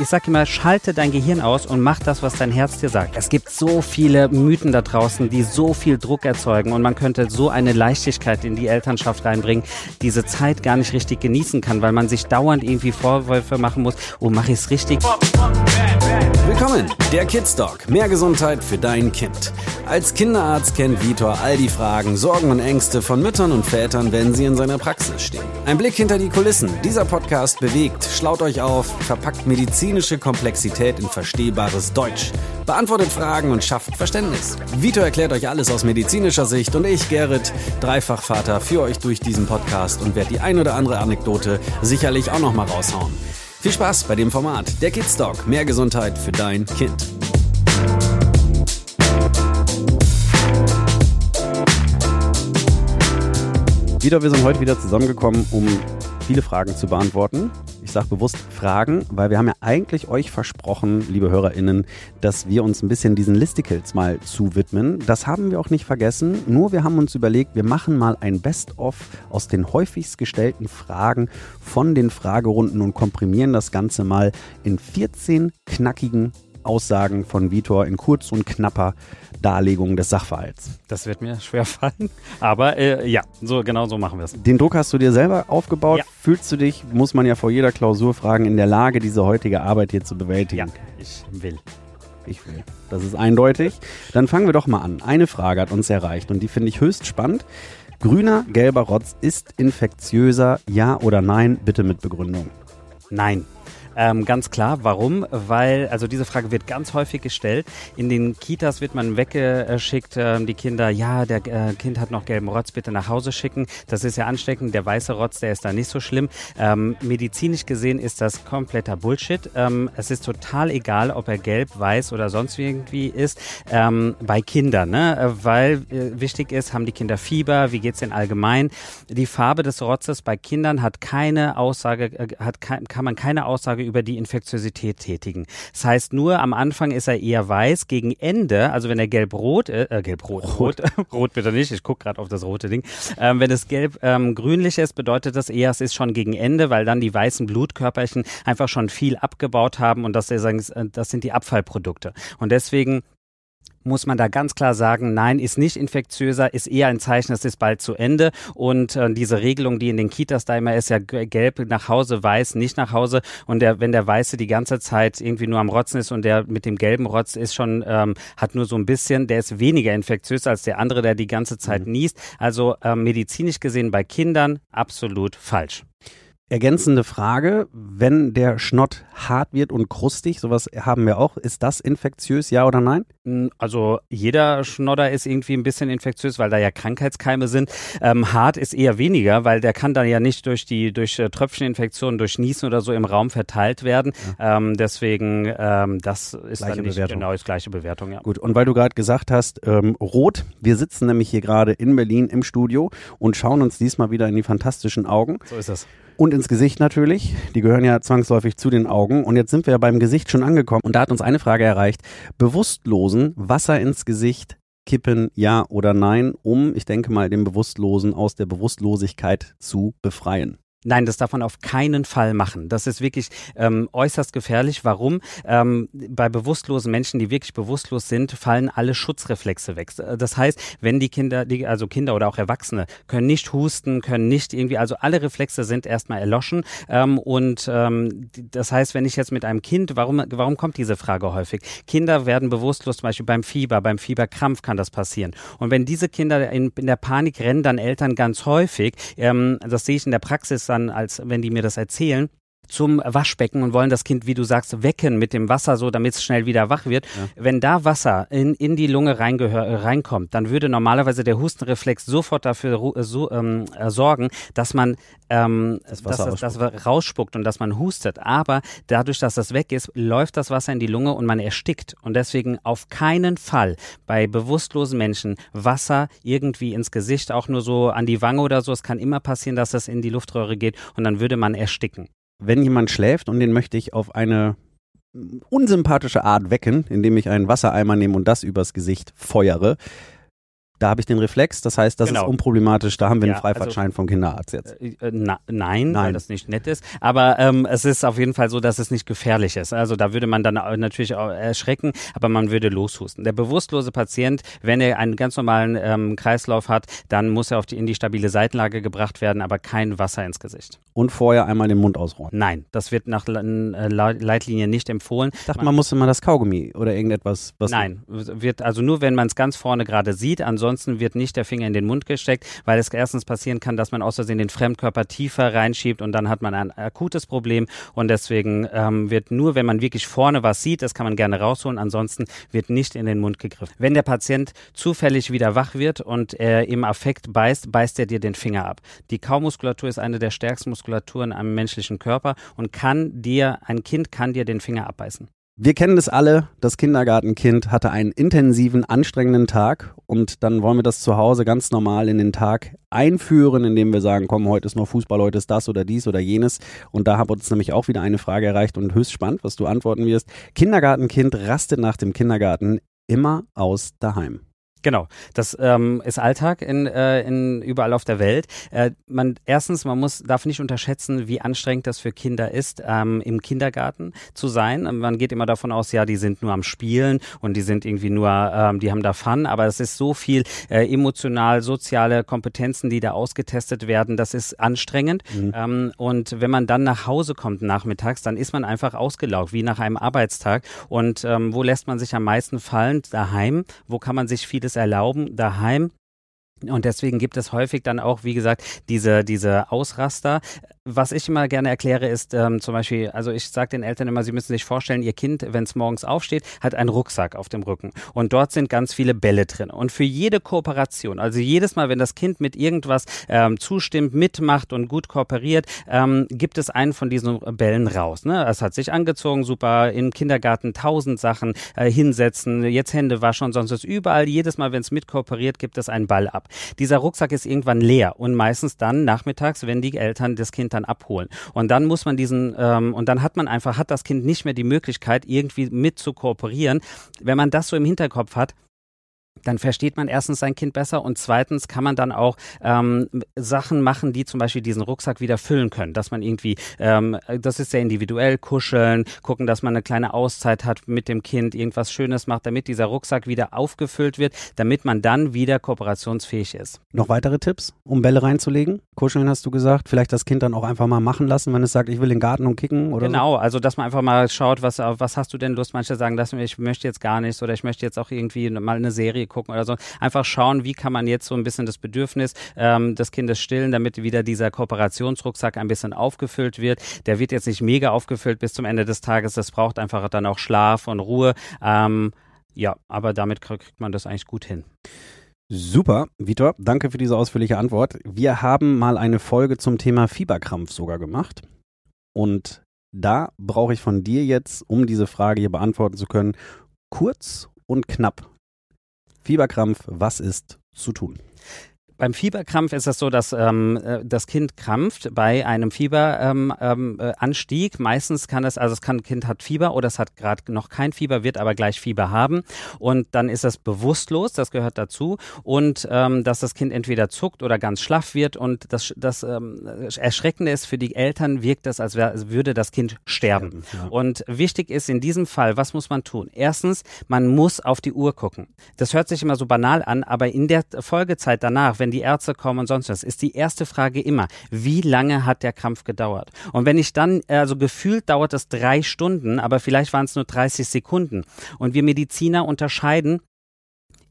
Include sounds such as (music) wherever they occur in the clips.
Ich sag immer, schalte dein Gehirn aus und mach das, was dein Herz dir sagt. Es gibt so viele Mythen da draußen, die so viel Druck erzeugen und man könnte so eine Leichtigkeit in die Elternschaft reinbringen, diese Zeit gar nicht richtig genießen kann, weil man sich dauernd irgendwie Vorwürfe machen muss, oh, mache ich es richtig? Willkommen, der Kids Dog. Mehr Gesundheit für dein Kind. Als Kinderarzt kennt Vitor all die Fragen, Sorgen und Ängste von Müttern und Vätern, wenn sie in seiner Praxis stehen. Ein Blick hinter die Kulissen. Dieser Podcast bewegt, schlaut euch auf, verpackt medizinische Komplexität in verstehbares Deutsch, beantwortet Fragen und schafft Verständnis. Vitor erklärt euch alles aus medizinischer Sicht und ich, Gerrit, Dreifachvater, führe euch durch diesen Podcast und werde die ein oder andere Anekdote sicherlich auch noch mal raushauen. Viel Spaß bei dem Format. Der Kids Dog. Mehr Gesundheit für dein Kind. Wieder, wir sind heute wieder zusammengekommen, um viele Fragen zu beantworten. Sage bewusst Fragen, weil wir haben ja eigentlich euch versprochen, liebe HörerInnen, dass wir uns ein bisschen diesen Listicles mal zuwidmen. Das haben wir auch nicht vergessen, nur wir haben uns überlegt, wir machen mal ein Best-of aus den häufigst gestellten Fragen von den Fragerunden und komprimieren das Ganze mal in 14 knackigen Aussagen von Vitor in kurz und knapper Darlegung des Sachverhalts. Das wird mir schwer fallen, aber äh, ja, so genau so machen wir es. Den Druck hast du dir selber aufgebaut. Ja. Fühlst du dich, muss man ja vor jeder Klausur fragen, in der Lage, diese heutige Arbeit hier zu bewältigen? Ja, ich will. Ich will. Das ist eindeutig. Dann fangen wir doch mal an. Eine Frage hat uns erreicht und die finde ich höchst spannend. Grüner, gelber Rotz ist infektiöser, ja oder nein? Bitte mit Begründung. Nein. Ähm, ganz klar. Warum? Weil, also diese Frage wird ganz häufig gestellt. In den Kitas wird man weggeschickt, äh, die Kinder, ja, der äh, Kind hat noch gelben Rotz, bitte nach Hause schicken. Das ist ja ansteckend. Der weiße Rotz, der ist da nicht so schlimm. Ähm, medizinisch gesehen ist das kompletter Bullshit. Ähm, es ist total egal, ob er gelb, weiß oder sonst irgendwie ist. Ähm, bei Kindern, ne? Weil äh, wichtig ist, haben die Kinder Fieber, wie geht's denn allgemein? Die Farbe des Rotzes bei Kindern hat keine Aussage, äh, hat, kann man keine Aussage über die Infektiosität tätigen. Das heißt, nur am Anfang ist er eher weiß, gegen Ende, also wenn er gelb-rot, äh, äh gelb-rot, rot, rot (laughs) bitte nicht, ich gucke gerade auf das rote Ding, ähm, wenn es gelb-grünlich ähm, ist, bedeutet das eher, es ist schon gegen Ende, weil dann die weißen Blutkörperchen einfach schon viel abgebaut haben und das, das sind die Abfallprodukte. Und deswegen muss man da ganz klar sagen, nein, ist nicht infektiöser, ist eher ein Zeichen, es ist bald zu Ende. Und äh, diese Regelung, die in den Kitas da immer ist, ja gelb nach Hause, weiß nicht nach Hause. Und der, wenn der Weiße die ganze Zeit irgendwie nur am Rotzen ist und der mit dem gelben Rotz ist schon, ähm, hat nur so ein bisschen, der ist weniger infektiös als der andere, der die ganze Zeit mhm. niest. Also ähm, medizinisch gesehen bei Kindern absolut falsch. Ergänzende Frage, wenn der Schnott hart wird und krustig, sowas haben wir auch, ist das infektiös, ja oder nein? Hm, also jeder Schnodder ist irgendwie ein bisschen infektiös, weil da ja Krankheitskeime sind. Ähm, hart ist eher weniger, weil der kann dann ja nicht durch die durch äh, Tröpfcheninfektionen, durch Niesen oder so im Raum verteilt werden. Ja. Ähm, deswegen, ähm, das ist gleiche dann nicht Bewertung. genau das gleiche Bewertung. Ja. Gut, und weil du gerade gesagt hast, ähm, rot, wir sitzen nämlich hier gerade in Berlin im Studio und schauen uns diesmal wieder in die fantastischen Augen. So ist das. Und ins Gesicht natürlich. Die gehören ja zwangsläufig zu den Augen. Und jetzt sind wir ja beim Gesicht schon angekommen. Und da hat uns eine Frage erreicht. Bewusstlosen Wasser ins Gesicht kippen, ja oder nein, um, ich denke mal, den Bewusstlosen aus der Bewusstlosigkeit zu befreien. Nein, das darf man auf keinen Fall machen. Das ist wirklich ähm, äußerst gefährlich. Warum? Ähm, bei bewusstlosen Menschen, die wirklich bewusstlos sind, fallen alle Schutzreflexe weg. Das heißt, wenn die Kinder, die, also Kinder oder auch Erwachsene, können nicht husten, können nicht irgendwie, also alle Reflexe sind erstmal erloschen. Ähm, und ähm, das heißt, wenn ich jetzt mit einem Kind, warum, warum kommt diese Frage häufig? Kinder werden bewusstlos, zum Beispiel beim Fieber, beim Fieberkrampf kann das passieren. Und wenn diese Kinder in, in der Panik rennen, dann Eltern ganz häufig, ähm, das sehe ich in der Praxis dann, als wenn die mir das erzählen, zum Waschbecken und wollen das Kind, wie du sagst, wecken mit dem Wasser, so damit es schnell wieder wach wird. Ja. Wenn da Wasser in, in die Lunge reinkommt, dann würde normalerweise der Hustenreflex sofort dafür so, ähm, sorgen, dass man ähm, das, dass das, das rausspuckt und dass man hustet. Aber dadurch, dass das weg ist, läuft das Wasser in die Lunge und man erstickt. Und deswegen auf keinen Fall bei bewusstlosen Menschen Wasser irgendwie ins Gesicht, auch nur so an die Wange oder so. Es kann immer passieren, dass das in die Luftröhre geht und dann würde man ersticken wenn jemand schläft und den möchte ich auf eine unsympathische Art wecken, indem ich einen Wassereimer nehme und das übers Gesicht feuere, Da habe ich den Reflex, das heißt, das Genau. ist unproblematisch, da haben wir Ja, einen Freifahrtschein vom Kinderarzt jetzt. Äh, na, nein, Nein. weil das nicht nett ist. Aber ähm, es ist auf jeden Fall so, dass es nicht gefährlich ist. Also da würde man dann natürlich auch erschrecken, aber man würde loshusten. Der bewusstlose Patient, wenn er einen ganz normalen ähm, Kreislauf hat, dann muss er auf die, in die stabile Seitenlage gebracht werden, aber kein Wasser ins Gesicht. Und vorher einmal den Mund ausräumen. Nein, das wird nach Le- äh, Le- Leitlinien nicht empfohlen. Ich dachte, man muss immer das Kaugummi oder irgendetwas, was. Nein, wird also nur, wenn man es ganz vorne gerade sieht. Ansonsten wird nicht der Finger in den Mund gesteckt, weil es erstens passieren kann, dass man aus Versehen den Fremdkörper tiefer reinschiebt und dann hat man ein akutes Problem. Und deswegen ähm, wird nur, wenn man wirklich vorne was sieht, das kann man gerne rausholen. Ansonsten wird nicht in den Mund gegriffen. Wenn der Patient zufällig wieder wach wird und er im Affekt beißt, beißt er dir den Finger ab. Die Kaumuskulatur ist eine der stärksten Muskulaturen am menschlichen Körper und kann dir, ein Kind kann dir den Finger abbeißen. Wir kennen das alle. Das Kindergartenkind hatte einen intensiven, anstrengenden Tag und dann wollen wir das zu Hause ganz normal in den Tag einführen, indem wir sagen, komm, heute ist noch Fußball, heute ist das oder dies oder jenes. Und da hat uns nämlich auch wieder eine Frage erreicht und höchst spannend, was du antworten wirst. Kindergartenkind rastet nach dem Kindergarten immer aus daheim. Genau, das ähm, ist Alltag in, äh, in überall auf der Welt. Äh, man erstens, man muss darf nicht unterschätzen, wie anstrengend das für Kinder ist, ähm, im Kindergarten zu sein. Man geht immer davon aus, ja, die sind nur am Spielen und die sind irgendwie nur, ähm, die haben da Fun, aber es ist so viel äh, emotional, soziale Kompetenzen, die da ausgetestet werden. Das ist anstrengend. Ähm, und wenn man dann nach Hause kommt nachmittags, dann ist man einfach ausgelaugt, wie nach einem Arbeitstag. Und ähm, wo lässt man sich am meisten fallen? Daheim. Wo kann man sich vieles erlauben? Daheim. Und deswegen gibt es häufig dann auch, wie gesagt, diese, diese Ausraster. Was ich immer gerne erkläre, ist ähm, zum Beispiel, also ich sage den Eltern immer, sie müssen sich vorstellen, ihr Kind, wenn es morgens aufsteht, hat einen Rucksack auf dem Rücken. Und dort sind ganz viele Bälle drin. Und für jede Kooperation, also jedes Mal, wenn das Kind mit irgendwas ähm, zustimmt, mitmacht und gut kooperiert, ähm, gibt es einen von diesen Bällen raus. Ne? Es hat sich angezogen, super, im Kindergarten tausend Sachen äh, hinsetzen, jetzt Hände waschen und sonst was. Überall, jedes Mal, wenn es mitkooperiert, gibt es einen Ball ab. Dieser Rucksack ist irgendwann leer und meistens dann nachmittags, wenn die Eltern das Kind dann abholen. Und dann muss man diesen, ähm, und dann hat man einfach, hat das Kind nicht mehr die Möglichkeit, irgendwie mit zu kooperieren. Wenn man das so im Hinterkopf hat, dann versteht man erstens sein Kind besser und zweitens kann man dann auch ähm, Sachen machen, die zum Beispiel diesen Rucksack wieder füllen können. Dass man irgendwie, ähm, das ist sehr individuell, kuscheln, gucken, dass man eine kleine Auszeit hat mit dem Kind, irgendwas Schönes macht, damit dieser Rucksack wieder aufgefüllt wird, damit man dann wieder kooperationsfähig ist. Noch weitere Tipps, um Bälle reinzulegen? Kuscheln hast du gesagt. Vielleicht das Kind dann auch einfach mal machen lassen, wenn es sagt, ich will in den Garten und kicken oder Genau, also dass man einfach mal schaut, was, was hast du denn Lust? Manche sagen, dass ich möchte jetzt gar nichts oder ich möchte jetzt auch irgendwie mal eine Serie gucken oder so. Einfach schauen, wie kann man jetzt so ein bisschen das Bedürfnis ähm, des Kindes stillen, damit wieder dieser Kooperationsrucksack ein bisschen aufgefüllt wird. Der wird jetzt nicht mega aufgefüllt bis zum Ende des Tages. Das braucht einfach dann auch Schlaf und Ruhe. Ähm, ja, aber damit kriegt man das eigentlich gut hin. Super, Vitor, danke für diese ausführliche Antwort. Wir haben mal eine Folge zum Thema Fieberkrampf sogar gemacht. Und da brauche ich von dir jetzt, um diese Frage hier beantworten zu können, kurz und knapp. Fieberkrampf, was ist zu tun? Beim Fieberkrampf ist es so, dass ähm, äh, das Kind krampft bei einem Fieberanstieg. Ähm, ähm, äh. Meistens kann es, also das kann, Kind hat Fieber oder es hat gerade noch kein Fieber, wird aber gleich Fieber haben. Und dann ist es bewusstlos, das gehört dazu. Und ähm, dass das Kind entweder zuckt oder ganz schlaff wird. Und das, das ähm, Erschreckende ist, für die Eltern wirkt das, als, wär, als würde das Kind sterben. Ja. Und wichtig ist in diesem Fall, was muss man tun? Erstens, man muss auf die Uhr gucken. Das hört sich immer so banal an, aber in der Folgezeit danach, wenn die Ärzte kommen und sonst was, ist die erste Frage immer, wie lange hat der Krampf gedauert? Und wenn ich dann, also gefühlt dauert es drei Stunden, aber vielleicht waren es nur 30 Sekunden. Und wir Mediziner unterscheiden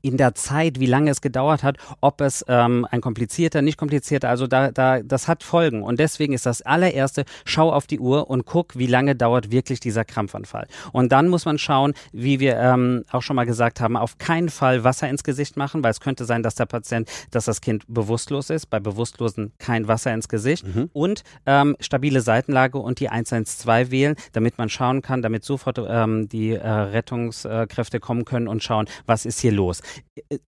in der Zeit, wie lange es gedauert hat, ob es ähm, ein komplizierter, nicht komplizierter, also da, da, das hat Folgen. Und deswegen ist das allererste, schau auf die Uhr und guck, wie lange dauert wirklich dieser Krampfanfall. Und dann muss man schauen, wie wir ähm, auch schon mal gesagt haben, auf keinen Fall Wasser ins Gesicht machen, weil es könnte sein, dass der Patient, dass das Kind bewusstlos ist. Bei Bewusstlosen kein Wasser ins Gesicht. Und ähm, stabile Seitenlage und die 112 wählen, damit man schauen kann, damit sofort ähm, die äh, Rettungskräfte kommen können und schauen, was ist hier los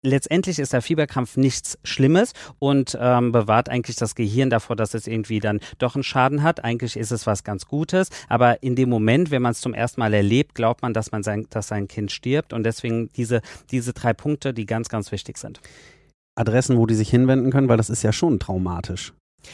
letztendlich ist der Fieberkrampf nichts Schlimmes und ähm, bewahrt eigentlich das Gehirn davor, dass es irgendwie dann doch einen Schaden hat. Eigentlich ist es was ganz Gutes, aber in dem Moment, wenn man es zum ersten Mal erlebt, glaubt man, dass man sein, dass sein Kind stirbt und deswegen diese diese drei Punkte, die ganz ganz wichtig sind. Adressen, wo die sich hinwenden können? Weil das ist ja schon traumatisch.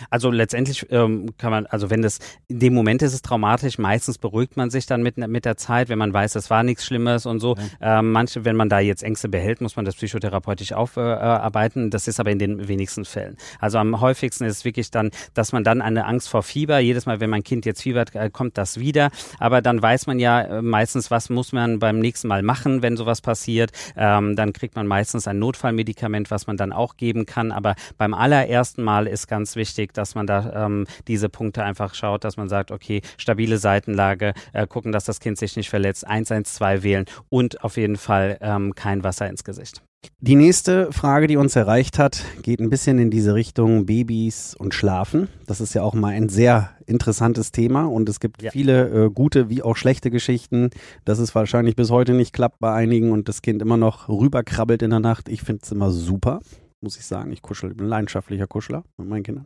Also letztendlich ähm, kann man, also wenn das, in dem Moment ist es traumatisch, meistens beruhigt man sich dann mit, mit der Zeit, wenn man weiß, es war nichts Schlimmes und so. Ja. Ähm, manche, wenn man da jetzt Ängste behält, muss man das psychotherapeutisch aufarbeiten. Äh, das ist aber in den wenigsten Fällen. Also am häufigsten ist es wirklich dann, dass man dann eine Angst vor Fieber, jedes Mal, wenn mein Kind jetzt fiebert, äh, kommt das wieder. Aber dann weiß man ja äh, meistens, was muss man beim nächsten Mal machen, wenn sowas passiert. Ähm, dann kriegt man meistens ein Notfallmedikament, was man dann auch geben kann. Aber beim allerersten Mal ist ganz wichtig, wichtig, dass man da ähm, diese Punkte einfach schaut, dass man sagt, okay, stabile Seitenlage, äh, gucken, dass das Kind sich nicht verletzt, 112 wählen und auf jeden Fall ähm, kein Wasser ins Gesicht. Die nächste Frage, die uns erreicht hat, geht ein bisschen in diese Richtung Babys und Schlafen. Das ist ja auch mal ein sehr interessantes Thema und es gibt ja. viele äh, gute wie auch schlechte Geschichten, dass es wahrscheinlich bis heute nicht klappt bei einigen und das Kind immer noch rüberkrabbelt in der Nacht. Ich finde es immer super muss ich sagen. Ich kuschel, bin leidenschaftlicher Kuschler mit meinen Kindern.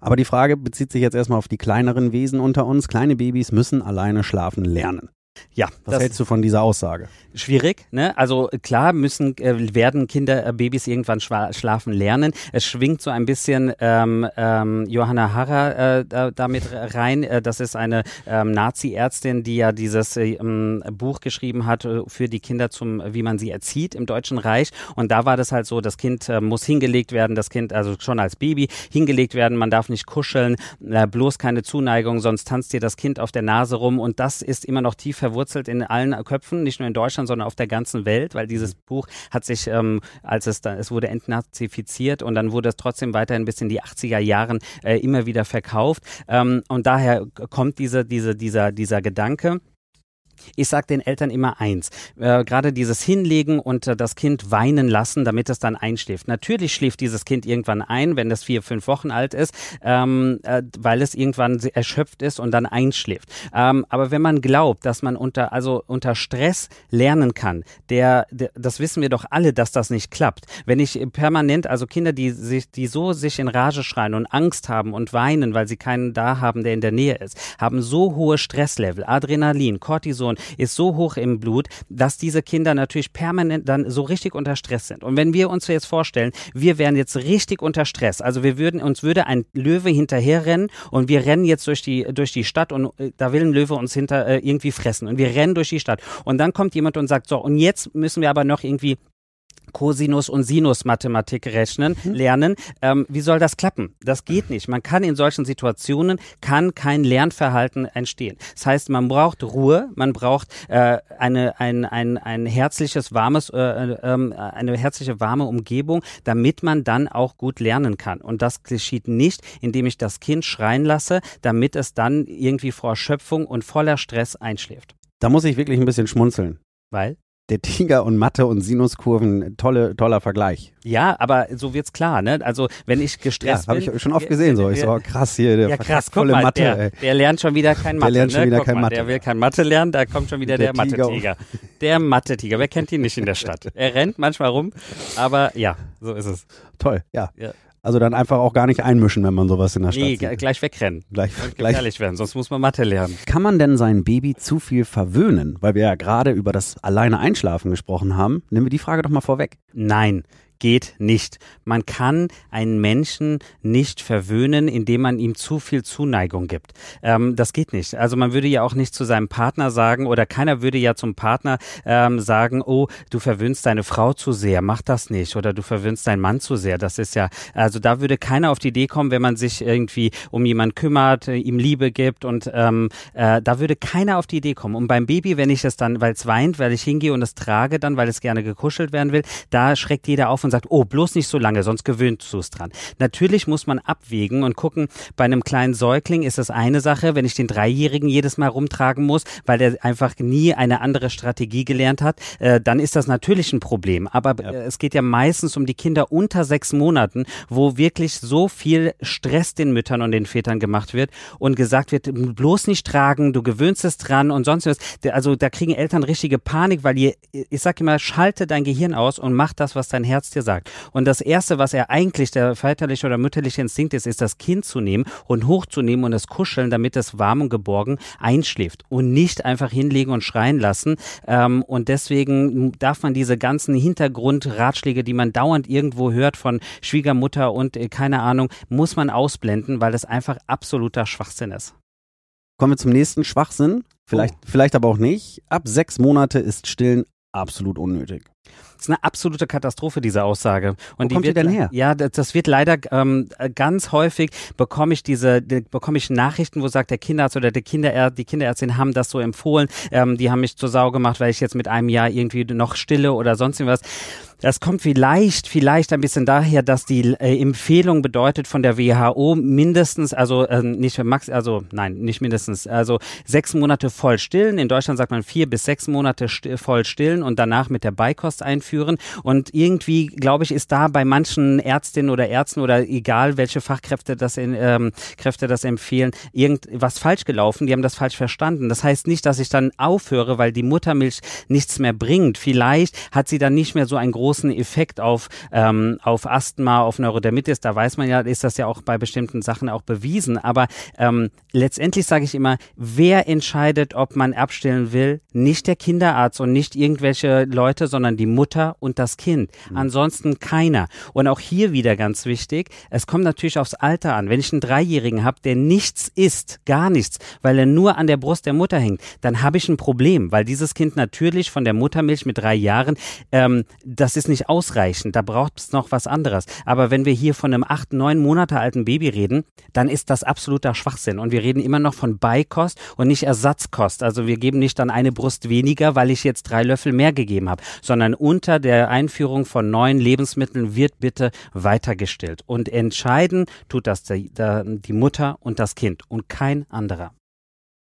Aber die Frage bezieht sich jetzt erstmal auf die kleineren Wesen unter uns. Kleine Babys müssen alleine schlafen lernen. Ja. Was hältst du von dieser Aussage? Schwierig, ne? Also klar müssen äh, werden Kinder, äh, Babys irgendwann schlafen lernen. Es schwingt so ein bisschen ähm, ähm, Johanna Harrer äh, da, damit rein. Äh, das ist eine ähm, Nazi-Ärztin, die ja dieses äh, Buch geschrieben hat äh, für die Kinder zum, wie man sie erzieht im Deutschen Reich. Und da war das halt so, das Kind muss hingelegt werden, das Kind also schon als Baby hingelegt werden. Man darf nicht kuscheln, bloß keine Zuneigung, sonst tanzt dir das Kind auf der Nase rum. Und das ist immer noch tief verwurzelt in allen Köpfen, nicht nur in Deutschland, sondern auf der ganzen Welt, weil dieses mhm. Buch hat sich, ähm, als es da, es wurde entnazifiziert und dann wurde es trotzdem weiterhin bis in die 80er Jahren äh, immer wieder verkauft. Ähm, und daher kommt diese, diese, dieser, dieser Gedanke. Ich sage den Eltern immer eins, äh, gerade dieses Hinlegen und äh, das Kind weinen lassen, damit es dann einschläft. Natürlich schläft dieses Kind irgendwann ein, wenn es vier, fünf Wochen alt ist, ähm, äh, weil es irgendwann erschöpft ist und dann einschläft. Ähm, aber wenn man glaubt, dass man unter, also unter Stress lernen kann, der, der, das wissen wir doch alle, dass das nicht klappt. Wenn ich permanent, also Kinder, die sich, die so sich in Rage schreien und Angst haben und weinen, weil sie keinen da haben, der in der Nähe ist, haben so hohe Stresslevel, Adrenalin, Cortison, Testosteron ist so hoch im Blut, dass diese Kinder natürlich permanent dann so richtig unter Stress sind. Und wenn wir uns jetzt vorstellen, wir wären jetzt richtig unter Stress, also wir würden, uns würde ein Löwe hinterherrennen und wir rennen jetzt durch die, durch die Stadt und äh, da will ein Löwe uns hinter äh, irgendwie fressen und wir rennen durch die Stadt. Und dann kommt jemand und sagt, so, und jetzt müssen wir aber noch irgendwie Cosinus und Sinus Mathematik rechnen, mhm. lernen. Ähm, wie soll das klappen? Das geht nicht. Man kann in solchen Situationen kann kein Lernverhalten entstehen. Das heißt, man braucht Ruhe, man braucht äh, eine ein, ein, ein herzliches warmes äh, äh, eine herzliche warme Umgebung, damit man dann auch gut lernen kann. Und das geschieht nicht, indem ich das Kind schreien lasse, damit es dann irgendwie vor Erschöpfung und voller Stress einschläft. Da muss ich wirklich ein bisschen schmunzeln. Weil? Der Tiger und Mathe und Sinuskurven, tolle, toller Vergleich. Ja, aber so wird's klar, ne? Also wenn ich gestresst ja, bin. habe ich schon oft gesehen, so. Ich so, oh, krass hier, der ja, krass, volle mal, Mathe. Der, der, lernt schon wieder kein Mathe. Der lernt schon ne? wieder guck kein mal, Mathe. Der will kein Mathe lernen, da kommt schon wieder der, der Mathe-Tiger. Der Mathe-Tiger, wer kennt ihn nicht in der Stadt? Er rennt manchmal rum, aber ja, so ist es. Toll, ja. ja. Also dann einfach auch gar nicht einmischen, wenn man sowas in der Stadt nee, sieht. gleich wegrennen. Gleich, Und gleich gefährlich werden, sonst muss man Mathe lernen. Kann man denn sein Baby zu viel verwöhnen? Weil wir ja gerade über das alleine Einschlafen gesprochen haben. Nehmen wir die Frage doch mal vorweg. Nein geht nicht. Man kann einen Menschen nicht verwöhnen, indem man ihm zu viel Zuneigung gibt. Ähm, das geht nicht. Also man würde ja auch nicht zu seinem Partner sagen oder keiner würde ja zum Partner ähm, sagen, oh, du verwöhnst deine Frau zu sehr, mach das nicht oder du verwöhnst deinen Mann zu sehr. Das ist ja, also da würde keiner auf die Idee kommen, wenn man sich irgendwie um jemanden kümmert, äh, ihm Liebe gibt und ähm, äh, da würde keiner auf die Idee kommen. Und beim Baby, wenn ich es dann, weil es weint, weil ich hingehe und es trage dann, weil es gerne gekuschelt werden will, da schreckt jeder auf und und sagt, oh, bloß nicht so lange, sonst gewöhnst du es dran. Natürlich muss man abwägen und gucken, bei einem kleinen Säugling ist das eine Sache, wenn ich den Dreijährigen jedes Mal rumtragen muss, weil der einfach nie eine andere Strategie gelernt hat, äh, dann ist das natürlich ein Problem. Aber ja. äh, es geht ja meistens um die Kinder unter sechs Monaten, wo wirklich so viel Stress den Müttern und den Vätern gemacht wird und gesagt wird, bloß nicht tragen, du gewöhnst es dran und sonst was. Also da kriegen Eltern richtige Panik, weil ihr, ich sag immer, schalte dein Gehirn aus und mach das, was dein Herz dir gesagt. Und das Erste, was er eigentlich, der väterliche oder mütterliche Instinkt ist, ist das Kind zu nehmen und hochzunehmen und es kuscheln, damit es warm und geborgen einschläft und nicht einfach hinlegen und schreien lassen. Ähm, und deswegen darf man diese ganzen Hintergrundratschläge, die man dauernd irgendwo hört von Schwiegermutter und äh, keine Ahnung, muss man ausblenden, weil das einfach absoluter Schwachsinn ist. Kommen wir zum nächsten Schwachsinn. Vielleicht, oh. vielleicht aber auch nicht. Ab sechs Monate ist Stillen absolut unnötig. Das ist eine absolute Katastrophe, diese Aussage. Und Wo die kommt wird, die denn her? Ja, das, das wird leider ähm, ganz häufig bekomme ich diese, die, bekomme ich Nachrichten, wo sagt der Kinderarzt oder der Kinderär die Kinderärztin haben das so empfohlen. Ähm, die haben mich zur Sau gemacht, weil ich jetzt mit einem Jahr irgendwie noch stille oder sonst irgendwas. Das kommt vielleicht, vielleicht ein bisschen daher, dass die äh, Empfehlung bedeutet von der WHO mindestens, also äh, nicht max, also nein, nicht mindestens, also sechs Monate voll stillen. In Deutschland sagt man vier bis sechs Monate st voll stillen und danach mit der Beikost einführen. Und irgendwie, glaube ich, ist da bei manchen Ärztinnen oder Ärzten oder egal welche Fachkräfte das in, ähm, Kräfte das empfehlen, irgendwas falsch gelaufen. Die haben das falsch verstanden. Das heißt nicht, dass ich dann aufhöre, weil die Muttermilch nichts mehr bringt. Vielleicht hat sie dann nicht mehr so ein großes großen Effekt auf, ähm, auf Asthma, auf Neurodermitis. Da weiß man ja, ist das ja auch bei bestimmten Sachen auch bewiesen. Aber ähm, letztendlich sage ich immer, wer entscheidet, ob man abstillen will? Nicht der Kinderarzt und nicht irgendwelche Leute, sondern die Mutter und das Kind. Mhm. Ansonsten keiner. Und auch hier wieder ganz wichtig, es kommt natürlich aufs Alter an. Wenn ich einen Dreijährigen habe, der nichts isst, gar nichts, weil er nur an der Brust der Mutter hängt, dann habe ich ein Problem, weil dieses Kind natürlich von der Muttermilch mit drei Jahren, ähm, das ist ist nicht ausreichend, da braucht es noch was anderes. Aber wenn wir hier von einem acht, neun Monate alten Baby reden, dann ist das absoluter Schwachsinn. Und wir reden immer noch von Beikost und nicht Ersatzkost. Also wir geben nicht dann eine Brust weniger, weil ich jetzt drei Löffel mehr gegeben habe, sondern unter der Einführung von neuen Lebensmitteln wird bitte weitergestillt. Und entscheiden tut das die, die Mutter und das Kind und kein anderer.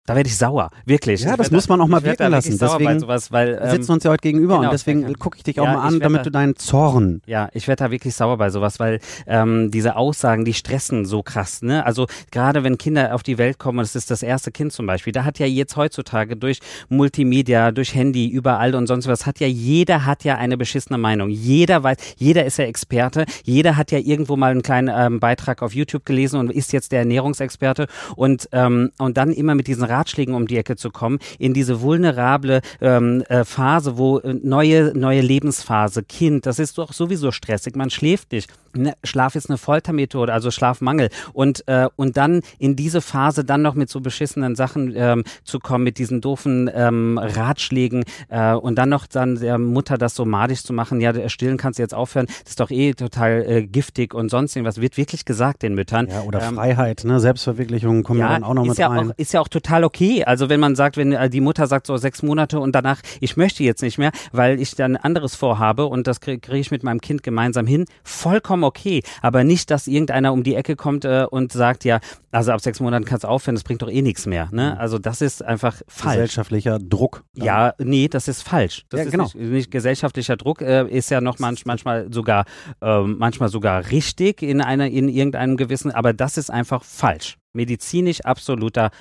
Da werde ich sauer, wirklich. Ja, das muss man auch mal wirken lassen. Deswegen sowas, weil, ähm, sitzen uns ja heute gegenüber genau, und deswegen gucke ich dich auch ja, mal an, damit da, du deinen Zorn. Ja, ich werde da wirklich sauer bei sowas, weil ähm, diese Aussagen, die stressen so krass. Ne? Also gerade wenn Kinder auf die Welt kommen, und es ist das erste Kind zum Beispiel, da hat ja jetzt heutzutage durch Multimedia, durch Handy, überall und sonst was, hat ja jeder hat ja eine beschissene Meinung. Jeder weiß, jeder ist ja Experte, jeder hat ja irgendwo mal einen kleinen ähm, Beitrag auf YouTube gelesen und ist jetzt der Ernährungsexperte und ähm, und dann immer mit diesen Ratschlägen um die Ecke zu kommen, in diese vulnerable ähm, äh, Phase, wo äh, neue, neue Lebensphase, Kind, das ist doch sowieso stressig, man schläft nicht. Ne, Schlaf ist eine Foltermethode, also Schlafmangel. Und, äh, und dann in diese Phase dann noch mit so beschissenen Sachen ähm, zu kommen, mit diesen doofen ähm, Ratschlägen äh, und dann noch dann der Mutter das so madig zu machen, ja, stillen kannst du jetzt aufhören, das ist doch eh total äh, giftig und sonst irgendwas, wird wirklich gesagt den Müttern. Ja, oder ähm, Freiheit, ne? Selbstverwirklichung kommen ja, dann auch noch mit ja rein. Auch, ist ja auch total okay. Also wenn man sagt, wenn äh, die Mutter sagt so sechs Monate und danach, ich möchte jetzt nicht mehr, weil ich dann anderes vorhabe und das kriege krieg ich mit meinem Kind gemeinsam hin, vollkommen okay. Aber nicht, dass irgendeiner um die Ecke kommt äh, und sagt, ja, also ab sechs Monaten kannst du aufhören, das bringt doch eh nichts mehr. Ne? Mhm. Also das ist einfach falsch. Gesellschaftlicher Druck. Dann. Ja, nee, das ist falsch. Das ja, ist genau. nicht, nicht gesellschaftlicher Druck äh, ist ja noch manch, manchmal sogar äh, manchmal sogar richtig in einer in irgendeinem gewissen, aber das ist einfach falsch. Medizinisch absoluter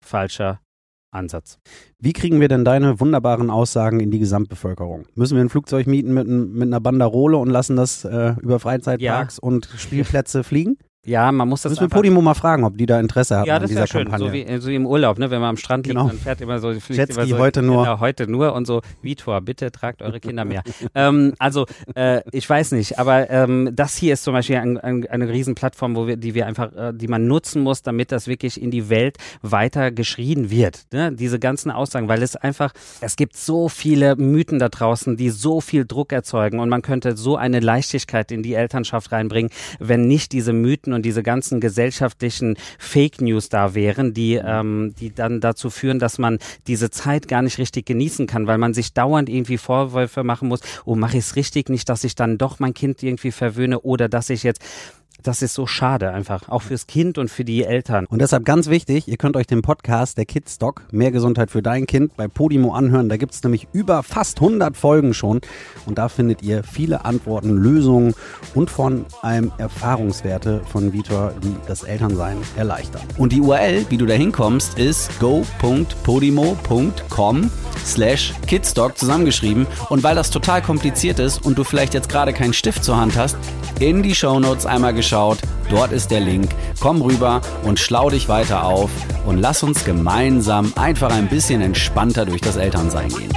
falscher Ansatz. Wie kriegen wir denn deine wunderbaren Aussagen in die Gesamtbevölkerung? Müssen wir ein Flugzeug mieten mit, mit einer Banderole und lassen das äh, über Freizeitparks ja. und Spielplätze fliegen? Ja, man muss das. Müssen wir Podimo mal fragen, ob die da Interesse haben ja, an dieser schön. Kampagne. So wie, so wie im Urlaub, ne? wenn man am Strand liegt, genau. dann fährt immer so, fliegt Jetski immer so, heute nur. Genau, heute nur und so, Vitor, bitte tragt eure Kinder mehr. (laughs) ähm, also, äh, ich weiß nicht, aber ähm, das hier ist zum Beispiel ein, ein, eine Riesenplattform, wo wir, die wir einfach, äh, die man nutzen muss, damit das wirklich in die Welt weiter geschrien wird. Ne? Diese ganzen Aussagen, weil es einfach, es gibt so viele Mythen da draußen, die so viel Druck erzeugen und man könnte so eine Leichtigkeit in die Elternschaft reinbringen, wenn nicht diese Mythen und diese ganzen gesellschaftlichen Fake News da wären, die, ähm, die dann dazu führen, dass man diese Zeit gar nicht richtig genießen kann, weil man sich dauernd irgendwie Vorwürfe machen muss, oh, mache ich es richtig, nicht, dass ich dann doch mein Kind irgendwie verwöhne oder dass ich jetzt das ist so schade einfach, auch fürs Kind und für die Eltern. Und deshalb ganz wichtig, ihr könnt euch den Podcast der Kids Doc Mehr Gesundheit für dein Kind bei Podimo anhören. Da gibt es nämlich über fast 100 Folgen schon und da findet ihr viele Antworten, Lösungen und von einem Erfahrungswerte von Vitor, die das Elternsein erleichtern. Und die URL, wie du da hinkommst, ist go.podimo.com slash kidsdoc zusammengeschrieben. Und weil das total kompliziert ist und du vielleicht jetzt gerade keinen Stift zur Hand hast, in die Shownotes einmal geschaut. Dort ist der Link. Komm rüber und schlau dich weiter auf und lass uns gemeinsam einfach ein bisschen entspannter durch das Elternsein gehen.